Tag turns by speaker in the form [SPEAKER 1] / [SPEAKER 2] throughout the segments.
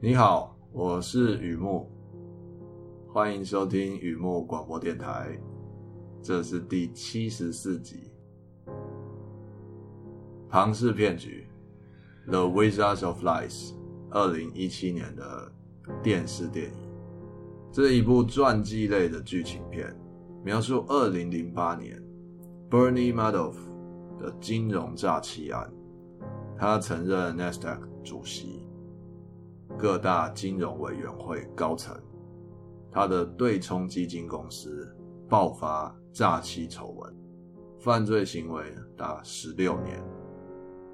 [SPEAKER 1] 你好，我是雨木，欢迎收听雨木广播电台，这是第七十四集《庞氏骗局》（The Wizards of Lies），二零一七年的电视电影。这是一部传记类的剧情片，描述二零零八年 Bernie Madoff 的金融诈欺案。他曾任 Nasdaq 主席。各大金融委员会高层，他的对冲基金公司爆发诈欺丑闻，犯罪行为达十六年，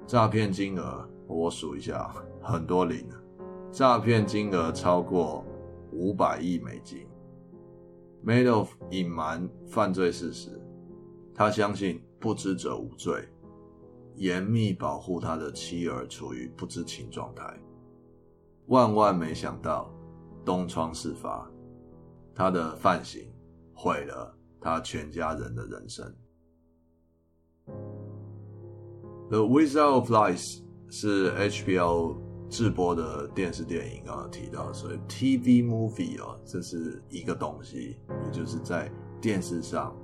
[SPEAKER 1] 诈骗金额我数一下，很多零，诈骗金额超过五百亿美金。Madoff 隐瞒犯罪事实，他相信不知者无罪，严密保护他的妻儿处于不知情状态。万万没想到，东窗事发，他的犯行毁了他全家人的人生。《The Wizard of Lies》是 HBO 制播的电视电影，刚刚提到，所以 TV movie 哦，这是一个东西，也就是在电视上，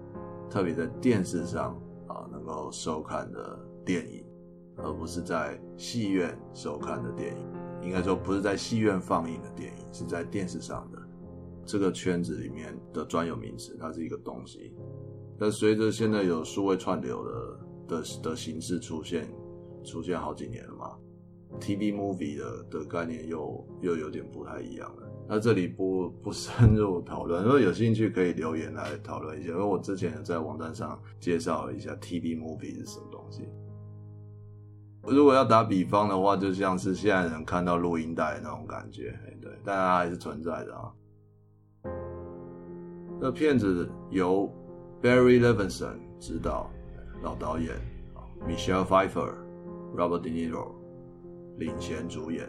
[SPEAKER 1] 特别在电视上啊能够收看的电影，而不是在戏院收看的电影。应该说不是在戏院放映的电影，是在电视上的这个圈子里面的专有名词，它是一个东西。但随着现在有数位串流的的的形式出现，出现好几年了嘛，TV movie 的的概念又又有点不太一样了。那这里不不深入讨论，如果有兴趣可以留言来讨论一下，因为我之前有在网站上介绍一下 TV movie 是什么东西。如果要打比方的话，就像是现在人看到录音带那种感觉，对，但它还是存在的啊。那片子由 Barry Levinson 执导，老导演，Michelle Pfeiffer、Robert De Niro 领衔主演。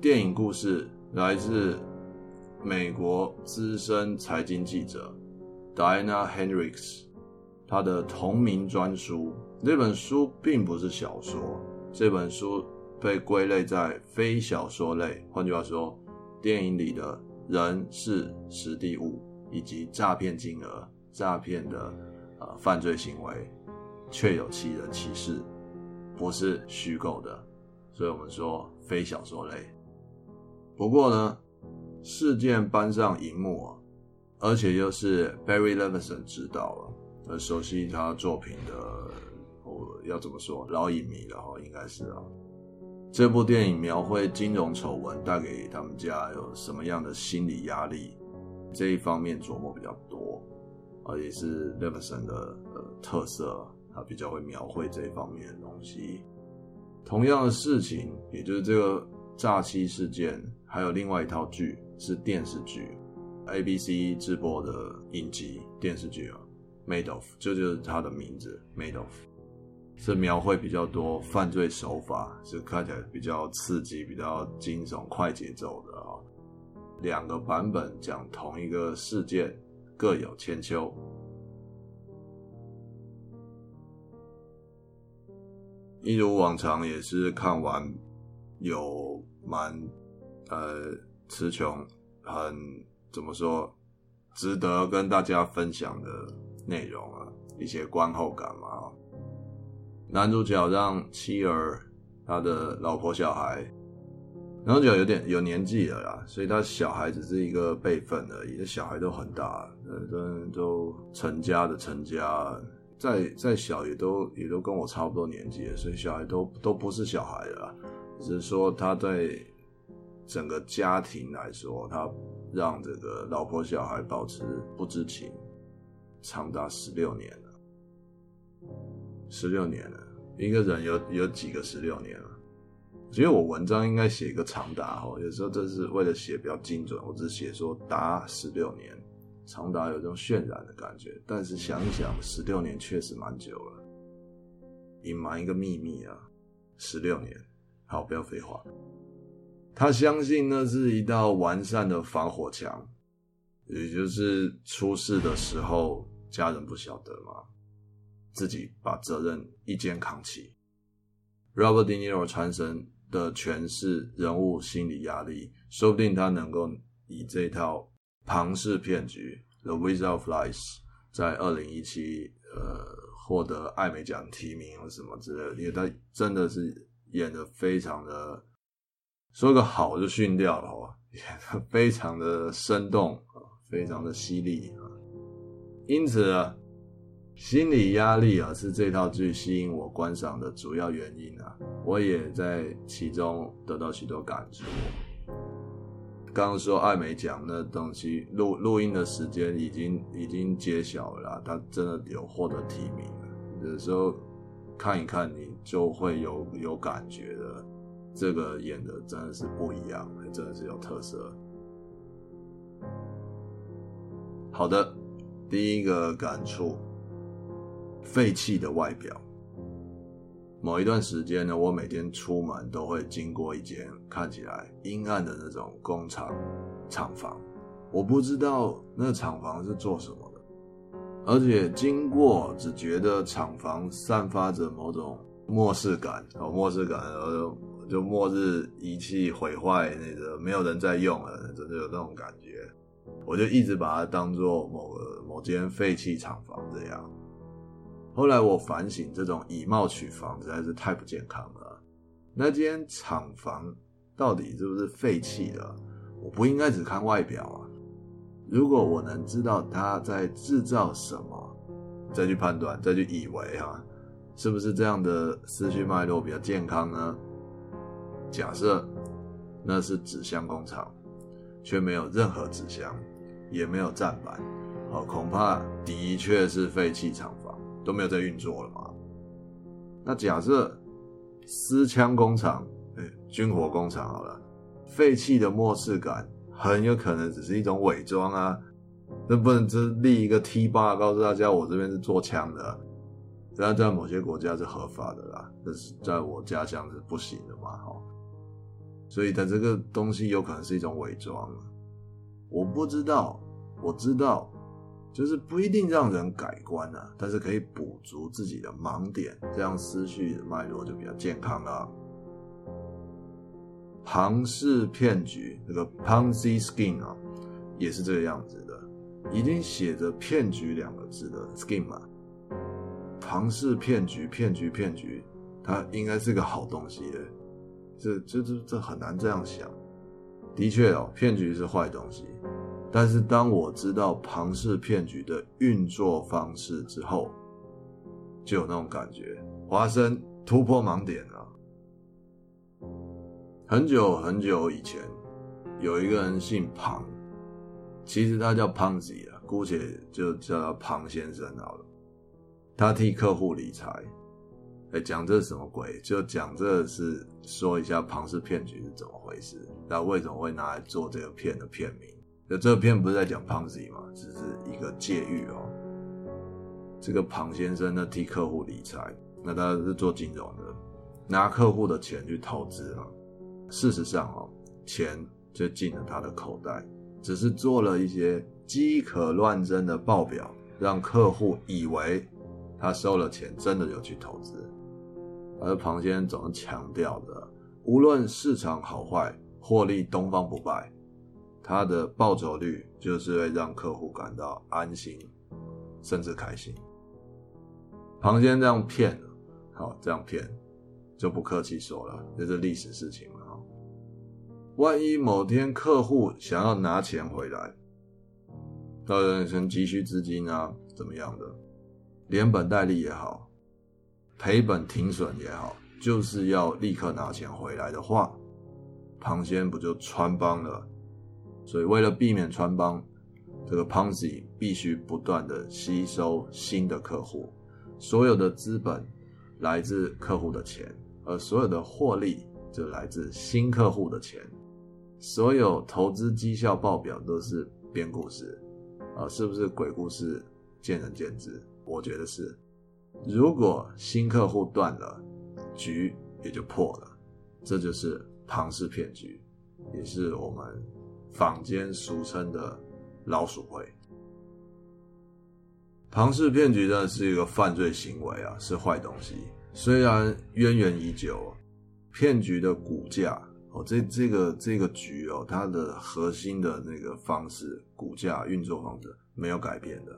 [SPEAKER 1] 电影故事来自美国资深财经记者 Diana Hendricks，她的同名专书。这本书并不是小说，这本书被归类在非小说类。换句话说，电影里的人事、实地物以及诈骗金额、诈骗的呃犯罪行为，确有其人其事，不是虚构的，所以我们说非小说类。不过呢，事件搬上荧幕啊，而且又是 Barry Levinson 执导了，很熟悉他作品的。要怎么说？老影迷了哈，应该是啊。这部电影描绘金融丑闻带给他们家有什么样的心理压力，这一方面琢磨比较多，而也是 Levinson 的呃特色，他比较会描绘这一方面的东西。同样的事情，也就是这个诈欺事件，还有另外一套剧是电视剧，ABC 直播的影集电视剧啊，Made of，这就是他的名字，Made of。是描绘比较多犯罪手法，是看起来比较刺激、比较惊悚、快节奏的啊。两个版本讲同一个事件，各有千秋。一如往常，也是看完有蛮呃词穷，很怎么说，值得跟大家分享的内容啊，一些观后感嘛。男主角让妻儿、他的老婆、小孩，男主角有点有年纪了啦，所以他小孩只是一个辈分而已，小孩都很大，都都成家的成家，再再小也都也都跟我差不多年纪，所以小孩都都不是小孩了，只是说他对整个家庭来说，他让这个老婆小孩保持不知情，长达十六年了。十六年了，一个人有有几个十六年了？所以我文章应该写一个长达哈，有时候这是为了写比较精准，我只写说达十六年，长达有这种渲染的感觉。但是想一想，十六年确实蛮久了，隐瞒一个秘密啊，十六年。好，不要废话。他相信那是一道完善的防火墙，也就是出事的时候家人不晓得嘛。自己把责任一肩扛起。Robert De Niro 传神的诠释人物心理压力，说不定他能够以这套庞氏骗局《The Wizard of Lies》在二零一七呃获得艾美奖提名或什么之类的，因为他真的是演得非常的，说个好就逊掉了，哦，演得非常的生动，非常的犀利啊，因此啊。心理压力啊，是这套剧吸引我观赏的主要原因啊！我也在其中得到许多感触。刚刚说艾美奖那东西，录录音的时间已经已经揭晓了啦，他真的有获得提名了。有时候看一看，你就会有有感觉的。这个演的真的是不一样，真的是有特色。好的，第一个感触。废弃的外表。某一段时间呢，我每天出门都会经过一间看起来阴暗的那种工厂厂房。我不知道那厂房是做什么的，而且经过只觉得厂房散发着某种末世感，哦，末世感，然后就末日仪器毁坏，那个没有人在用了，真的有那种感觉。我就一直把它当做某个某间废弃厂房这样。后来我反省，这种以貌取房实在是太不健康了。那间厂房到底是不是废弃的？我不应该只看外表啊。如果我能知道他在制造什么，再去判断，再去以为啊，是不是这样的思绪脉络比较健康呢？假设那是纸箱工厂，却没有任何纸箱，也没有站板，哦，恐怕的确是废弃厂房。都没有在运作了嘛？那假设私枪工厂、哎，军火工厂好了，废弃的末世感很有可能只是一种伪装啊！那不能只立一个 T 八，告诉大家我这边是做枪的，这样在某些国家是合法的啦，但是在我家乡是不行的嘛，哈。所以它这个东西有可能是一种伪装，我不知道，我知道。就是不一定让人改观啊，但是可以补足自己的盲点，这样思绪的脉络就比较健康了。庞氏骗局，这个 Ponzi scheme 啊，也是这个样子的，已经写着“骗局”两个字的 scheme 嘛。庞氏骗局，骗局，骗局，它应该是个好东西的，这、这、这、这很难这样想。的确哦，骗局是坏东西。但是当我知道庞氏骗局的运作方式之后，就有那种感觉，华生突破盲点了。很久很久以前，有一个人姓庞，其实他叫 Ponzi 啊，姑且就叫他庞先生好了。他替客户理财，哎，讲这是什么鬼？就讲这是说一下庞氏骗局是怎么回事，那为什么会拿来做这个片的片名？这篇不是在讲 Ponzi 吗？只是一个借喻哦。这个庞先生呢，替客户理财，那他是做金融的，拿客户的钱去投资啊。事实上哦，钱就进了他的口袋，只是做了一些饥渴乱真的报表，让客户以为他收了钱，真的有去投资。而庞先生总是强调的，无论市场好坏，获利东方不败。他的报酬率就是会让客户感到安心，甚至开心。庞先这样骗，好，这样骗就不客气说了，这是历史事情了。万一某天客户想要拿钱回来，当然成急需资金啊，怎么样的，连本带利也好，赔本停损也好，就是要立刻拿钱回来的话，庞先不就穿帮了？所以，为了避免穿帮，这个 Ponzi 必须不断的吸收新的客户，所有的资本来自客户的钱，而所有的获利就来自新客户的钱。所有投资绩效报表都是编故事，啊，是不是鬼故事？见仁见智。我觉得是。如果新客户断了，局也就破了。这就是庞氏骗局，也是我们。坊间俗称的老鼠会，庞氏骗局呢是一个犯罪行为啊，是坏东西。虽然渊源已久，骗局的骨架哦，这这个这个局哦，它的核心的那个方式、骨架运作方式没有改变的，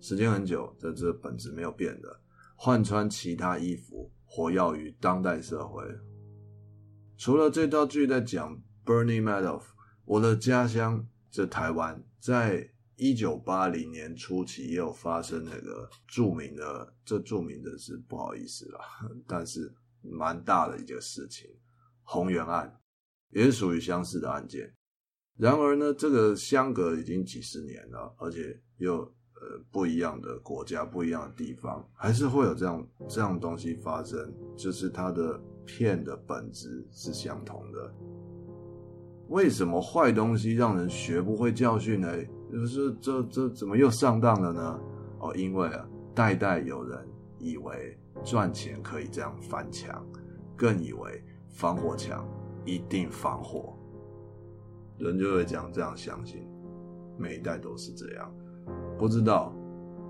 [SPEAKER 1] 时间很久，这这本质没有变的，换穿其他衣服，活跃于当代社会。除了这道剧在讲 Bernie Madoff，我的家乡这台湾，在一九八零年初期也有发生那个著名的，这著名的是不好意思啦，但是。蛮大的一个事情，鸿源案也是属于相似的案件。然而呢，这个相隔已经几十年了，而且又呃不一样的国家、不一样的地方，还是会有这样这样东西发生，就是它的骗的本质是相同的。为什么坏东西让人学不会教训呢？就是这这怎么又上当了呢？哦，因为啊，代代有人以为。赚钱可以这样翻墙，更以为防火墙一定防火，人就会讲这样相信，每一代都是这样。不知道，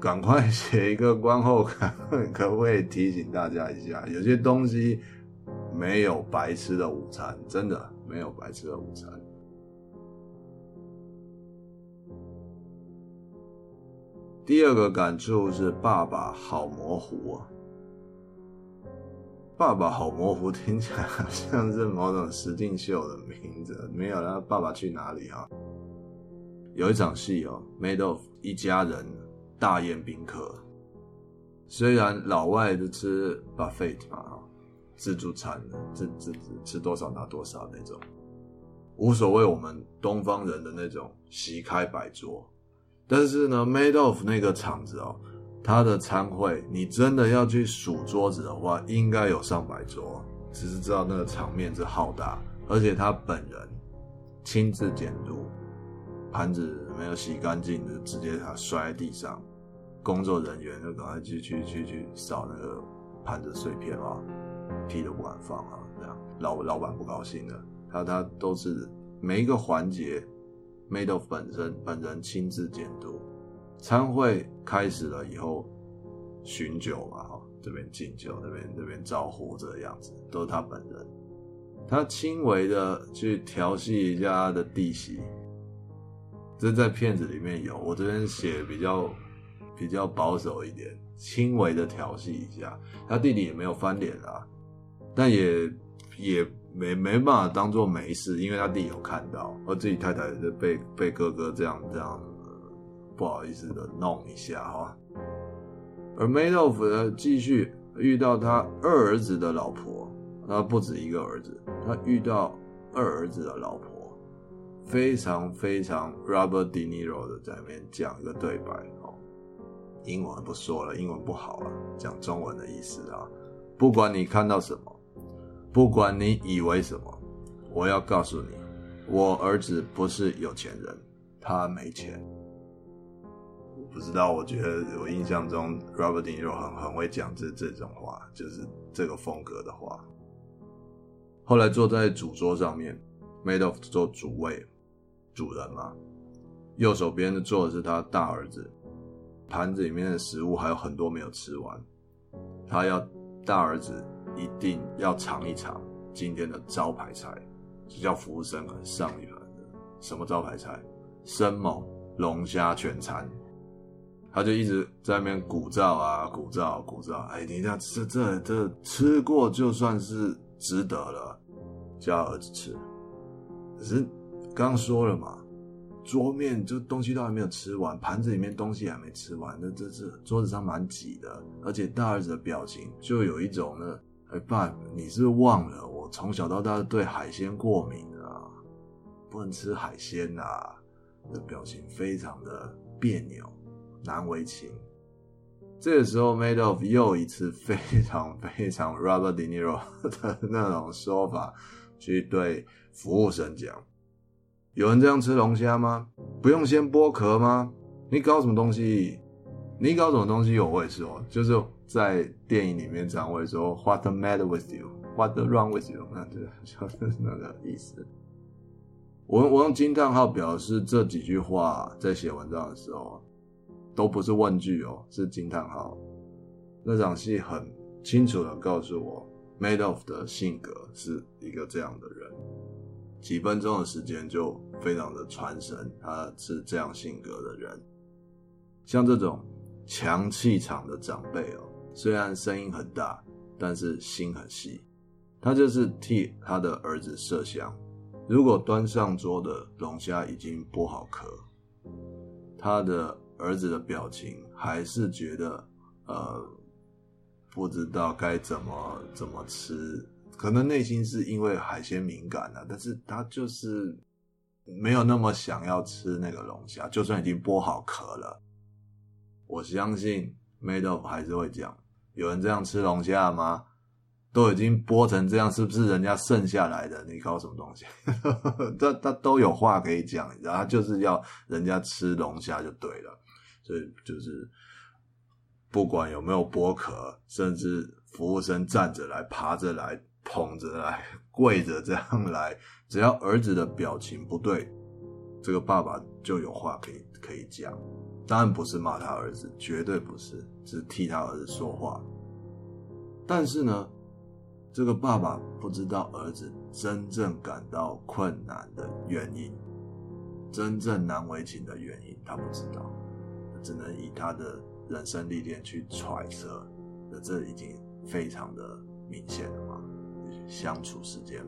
[SPEAKER 1] 赶快写一个观后感，可不可以提醒大家一下？有些东西没有白吃的午餐，真的没有白吃的午餐。第二个感触是，爸爸好模糊啊。爸爸好模糊，听起来好像是某种实境秀的名字。没有，那爸爸去哪里啊？有一场戏哦，Madoff 一家人大宴宾客。虽然老外都吃 buffet 嘛，自助餐，自自吃多少拿多少那种，无所谓我们东方人的那种席开摆桌。但是呢，Made of 那个场子哦。他的餐会，你真的要去数桌子的话，应该有上百桌。只是知道那个场面之浩大，而且他本人亲自监督，盘子没有洗干净的，直接他摔在地上，工作人员就赶快去去去去扫那个盘子碎片啊，屁都不敢放啊，这样老老板不高兴的。他他都是每一个环节，Madoff 本身本人亲自监督。餐会开始了以后，巡酒嘛，哈，这边敬酒，那边那边招呼，这个样子都是他本人。他轻微的去调戏一下他的弟媳，这在片子里面有，我这边写比较比较保守一点，轻微的调戏一下，他弟弟也没有翻脸啊，但也也没没办法当做没事，因为他弟有看到，而自己太太是被被哥哥这样这样。不好意思的弄一下哈，而 Madoff 呢，继续遇到他二儿子的老婆，他不止一个儿子，他遇到二儿子的老婆，非常非常 Robert De Niro 的在那边讲一个对白哦，英文不说了，英文不好啊，讲中文的意思啊，不管你看到什么，不管你以为什么，我要告诉你，我儿子不是有钱人，他没钱。不知道，我觉得我印象中，Robert De Niro 很很会讲这这种话，就是这个风格的话。后来坐在主桌上面，made of 做主位，主人嘛。右手边的坐的是他大儿子，盘子里面的食物还有很多没有吃完，他要大儿子一定要尝一尝今天的招牌菜，就叫服务生上一盘的什么招牌菜？生猛龙虾全餐。他就一直在那边鼓噪啊，鼓噪，鼓噪。哎，你这吃这这吃过就算是值得了，叫儿子吃。可是刚说了嘛，桌面就东西都还没有吃完，盘子里面东西还没吃完，那这这桌子上蛮挤的，而且大儿子的表情就有一种呢，哎爸，你是是忘了我从小到大对海鲜过敏啊，不能吃海鲜啊，的表情非常的别扭。难为情。这个时候，Made of 又一次非常非常 Robert De Niro 的那种说法，去对服务生讲：“有人这样吃龙虾吗？不用先剥壳吗？你搞什么东西？你搞什么东西？”我会说，就是在电影里面这样会说 “What the matter with you? What the wrong with you?” 那 就是那个意思。我我用惊叹号表示这几句话，在写文章的时候。都不是问句哦，是惊叹号。那场戏很清楚的告诉我，Madeoff 的性格是一个这样的人，几分钟的时间就非常的传神，他是这样性格的人。像这种强气场的长辈哦，虽然声音很大，但是心很细。他就是替他的儿子设想，如果端上桌的龙虾已经剥好壳，他的儿子的表情还是觉得呃不知道该怎么怎么吃，可能内心是因为海鲜敏感了，但是他就是没有那么想要吃那个龙虾，就算已经剥好壳了，我相信 Madoff 还是会讲，有人这样吃龙虾吗？都已经剥成这样，是不是人家剩下来的？你搞什么东西？他他都有话可以讲，然后，就是要人家吃龙虾就对了。所以就是不管有没有剥壳，甚至服务生站着来、爬着来、捧着来、跪着这样来，只要儿子的表情不对，这个爸爸就有话可以可以讲。当然不是骂他儿子，绝对不是，是替他儿子说话。但是呢，这个爸爸不知道儿子真正感到困难的原因，真正难为情的原因，他不知道，只能以他的人生历练去揣测。那这已经非常的明显了嘛？相处时间、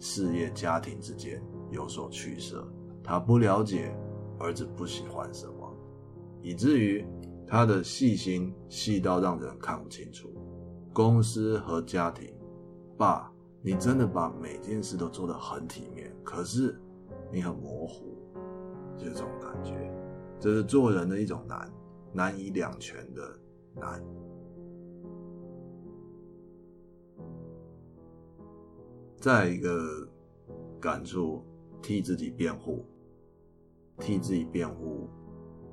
[SPEAKER 1] 事业、家庭之间有所取舍，他不了解儿子不喜欢什么，以至于他的细心细到让人看不清楚。公司和家庭，爸，你真的把每件事都做得很体面，可是你很模糊，这种感觉，这是做人的一种难，难以两全的难。再一个感触，替自己辩护，替自己辩护，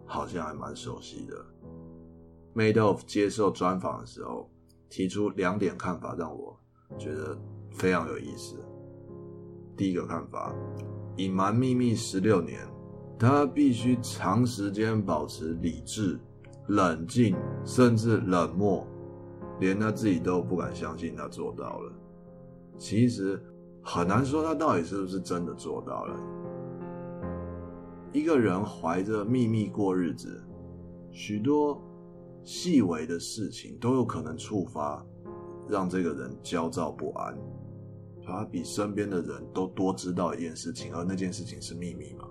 [SPEAKER 1] 好像还蛮熟悉的。Madoff 接受专访的时候。提出两点看法，让我觉得非常有意思。第一个看法，隐瞒秘密十六年，他必须长时间保持理智、冷静，甚至冷漠，连他自己都不敢相信他做到了。其实很难说他到底是不是真的做到了。一个人怀着秘密过日子，许多。细微的事情都有可能触发，让这个人焦躁不安。他比身边的人都多知道一件事情，而那件事情是秘密嘛？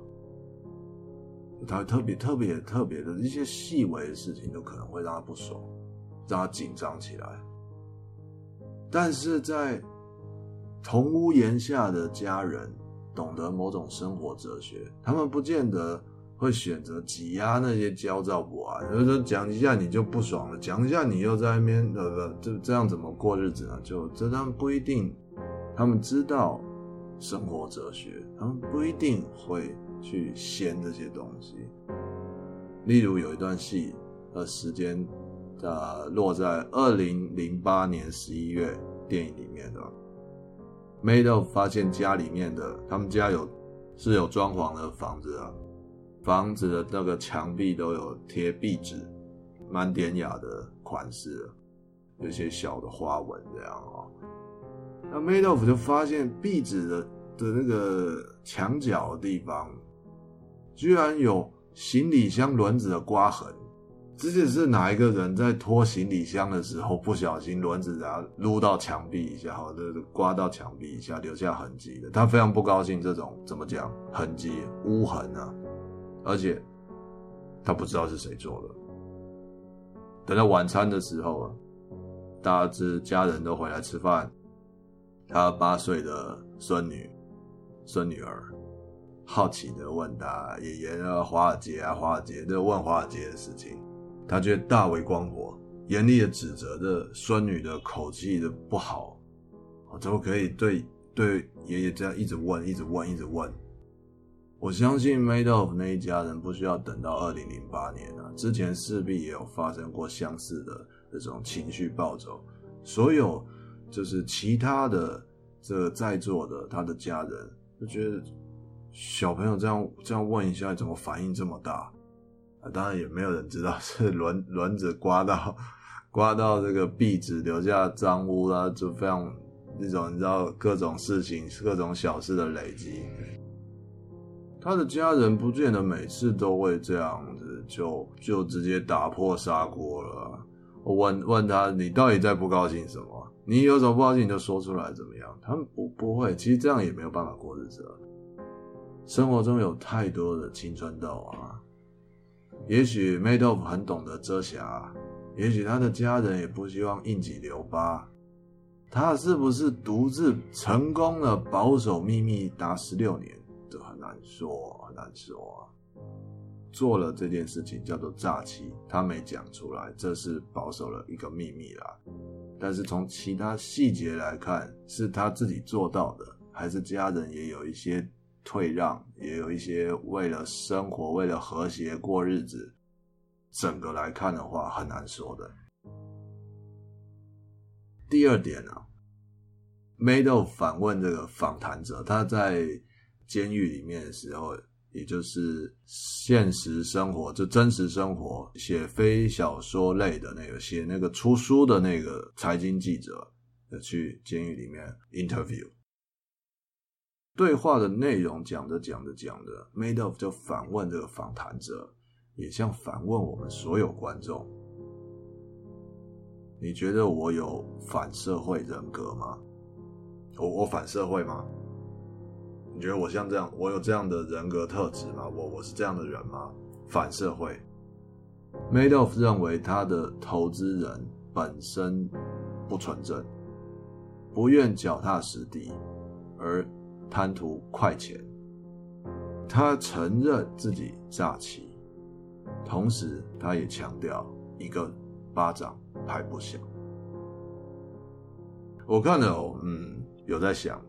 [SPEAKER 1] 他特别特别特别的一些细微的事情，都可能会让他不爽，让他紧张起来。但是在同屋檐下的家人，懂得某种生活哲学，他们不见得。会选择挤压那些焦躁不安，就是说讲一下你就不爽了，讲一下你又在那边，呃不，这这样怎么过日子呢？就这他们不一定，他们知道生活哲学，他们不一定会去掀这些东西。例如有一段戏，呃，时间呃落在二零零八年十一月，电影里面的，Madoff 发现家里面的他们家有是有装潢的房子啊。房子的那个墙壁都有贴壁纸，蛮典雅的款式，有些小的花纹这样哦。那 Madoff 就发现壁纸的的那个墙角的地方，居然有行李箱轮子的刮痕。这就是哪一个人在拖行李箱的时候不小心轮子然后撸到墙壁一下，或者刮到墙壁一下留下痕迹的。他非常不高兴这种怎么讲痕迹污痕啊。而且他不知道是谁做的。等到晚餐的时候啊，大家家人都回来吃饭，他八岁的孙女、孙女儿好奇的问他爷爷啊，华尔街啊，华尔街，就问华尔街的事情。他觉得大为光火，严厉的指责着孙女的口气的不好，怎么可以对对爷爷这样一直问，一直问，一直问？我相信 Madoff 那一家人不需要等到二零零八年啊，之前势必也有发生过相似的这种情绪暴走。所有就是其他的这个在座的他的家人就觉得小朋友这样这样问一下，怎么反应这么大？啊，当然也没有人知道 是轮轮子刮到刮到这个壁纸留下脏污啦，就非常那种你知道各种事情、各种小事的累积。他的家人不见得每次都会这样子，就就直接打破砂锅了。我问问他，你到底在不高兴什么？你有什么不高兴你就说出来，怎么样？他们不不会，其实这样也没有办法过日子了。生活中有太多的青春痘啊。也许 Madoff 很懂得遮瑕，也许他的家人也不希望应激留疤。他是不是独自成功了保守秘密达十六年，这很难说，很难说啊。做了这件事情叫做诈欺，他没讲出来，这是保守了一个秘密啦。但是从其他细节来看，是他自己做到的，还是家人也有一些？退让，也有一些为了生活、为了和谐过日子。整个来看的话，很难说的。第二点呢、啊，Mado 反问这个访谈者，他在监狱里面的时候，也就是现实生活，就真实生活，写非小说类的那个，写那个出书的那个财经记者，去监狱里面 interview。对话的内容讲着讲着讲着，Made of 就反问这个访谈者，也像反问我们所有观众：你觉得我有反社会人格吗？我我反社会吗？你觉得我像这样，我有这样的人格特质吗？我我是这样的人吗？反社会 Made of 认为他的投资人本身不纯正，不愿脚踏实地，而贪图快钱，他承认自己诈欺，同时他也强调一个巴掌拍不响。我看了，嗯，有在想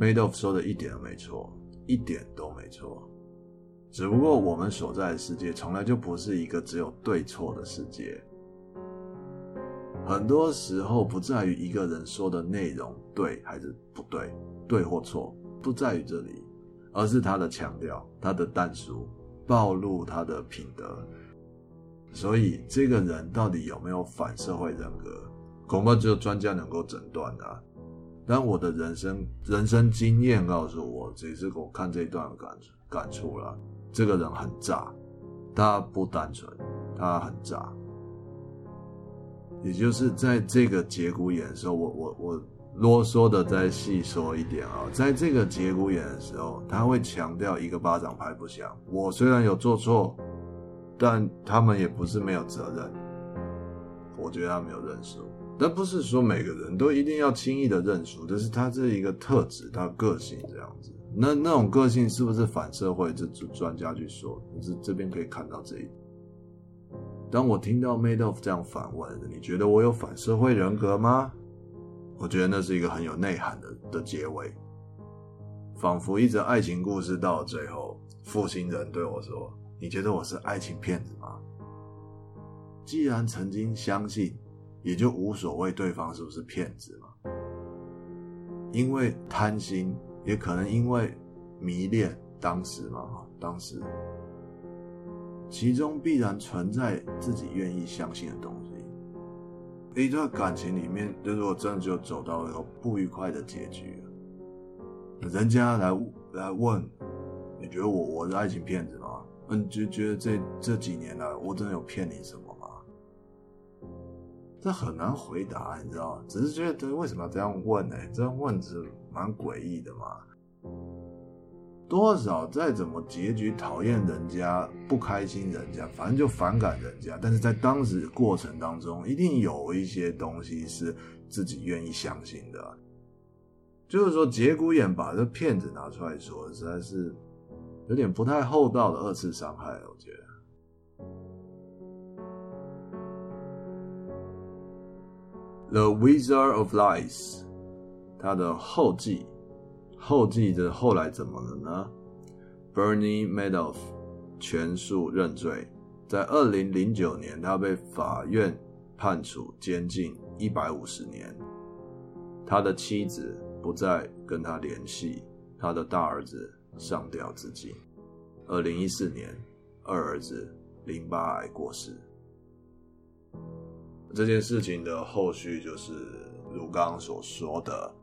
[SPEAKER 1] ，Madoff 说的一点都没错，一点都没错。只不过我们所在的世界从来就不是一个只有对错的世界，很多时候不在于一个人说的内容对还是不对。对或错不在于这里，而是他的强调，他的但书，暴露他的品德。所以这个人到底有没有反社会人格，恐怕只有专家能够诊断的。但我的人生人生经验告诉我，这是我看这一段感感触了。这个人很诈，他不单纯，他很诈。也就是在这个节骨眼的时候，我我我。啰嗦的再细说一点啊，在这个节骨眼的时候，他会强调一个巴掌拍不响。我虽然有做错，但他们也不是没有责任。我觉得他没有认输，但不是说每个人都一定要轻易的认输，这是他这一个特质，他个性这样子。那那种个性是不是反社会？这专家去说，这这边可以看到这一点。当我听到 Madoff 这样反问，你觉得我有反社会人格吗？我觉得那是一个很有内涵的的结尾，仿佛一则爱情故事到了最后，负心人对我说：“你觉得我是爱情骗子吗？”既然曾经相信，也就无所谓对方是不是骗子嘛。因为贪心，也可能因为迷恋当时嘛，当时其中必然存在自己愿意相信的东西。一段感情里面，如果真的就走到了一个不愉快的结局，人家来来问，你觉得我我是爱情骗子吗？你就觉得这这几年来我真的有骗你什么吗？这很难回答，你知道？只是觉得为什么要这样问呢？这样问是蛮诡异的嘛。多少再怎么结局讨厌人家不开心人家，反正就反感人家。但是在当时过程当中，一定有一些东西是自己愿意相信的。就是说，节骨眼把这骗子拿出来说，实在是有点不太厚道的二次伤害。我觉得，《The Wizard of Lies》它的后记。后继的后来怎么了呢？Bernie Madoff 全数认罪，在二零零九年，他被法院判处监禁一百五十年。他的妻子不再跟他联系，他的大儿子上吊自尽。二零一四年，二儿子淋巴癌过世。这件事情的后续就是如刚刚所说的，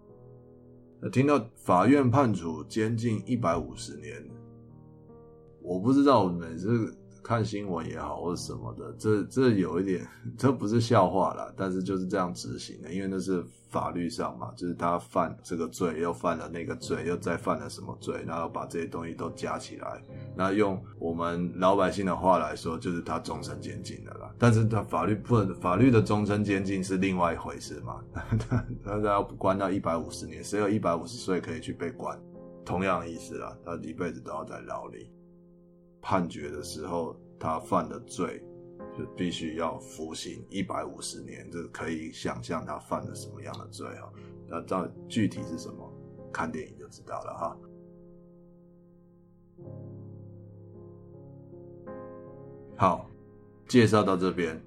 [SPEAKER 1] 听到法院判处监禁一百五十年，我不知道每次。看新闻也好，或者什么的，这这有一点，这不是笑话啦，但是就是这样执行的，因为那是法律上嘛，就是他犯这个罪，又犯了那个罪，又再犯了什么罪，然后把这些东西都加起来，那用我们老百姓的话来说，就是他终身监禁的啦。但是他法律不能，法律的终身监禁是另外一回事嘛，他 他要关到一百五十年，谁有一百五十岁可以去被关？同样的意思啦，他一辈子都要在牢里。判决的时候，他犯的罪就必须要服刑一百五十年，这可以想象他犯了什么样的罪啊？那到具体是什么，看电影就知道了哈。好，介绍到这边，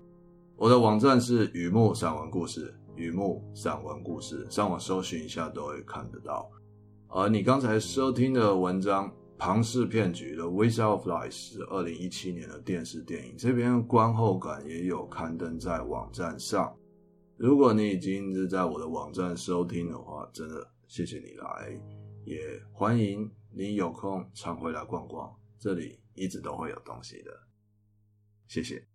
[SPEAKER 1] 我的网站是雨木散文故事，雨木散文故事，上网搜寻一下都会看得到。而你刚才收听的文章。庞氏骗局的《Wish of Lies》是二零一七年的电视电影，这边观后感也有刊登在网站上。如果你已经是在我的网站收听的话，真的谢谢你来，也欢迎你有空常回来逛逛，这里一直都会有东西的。谢谢。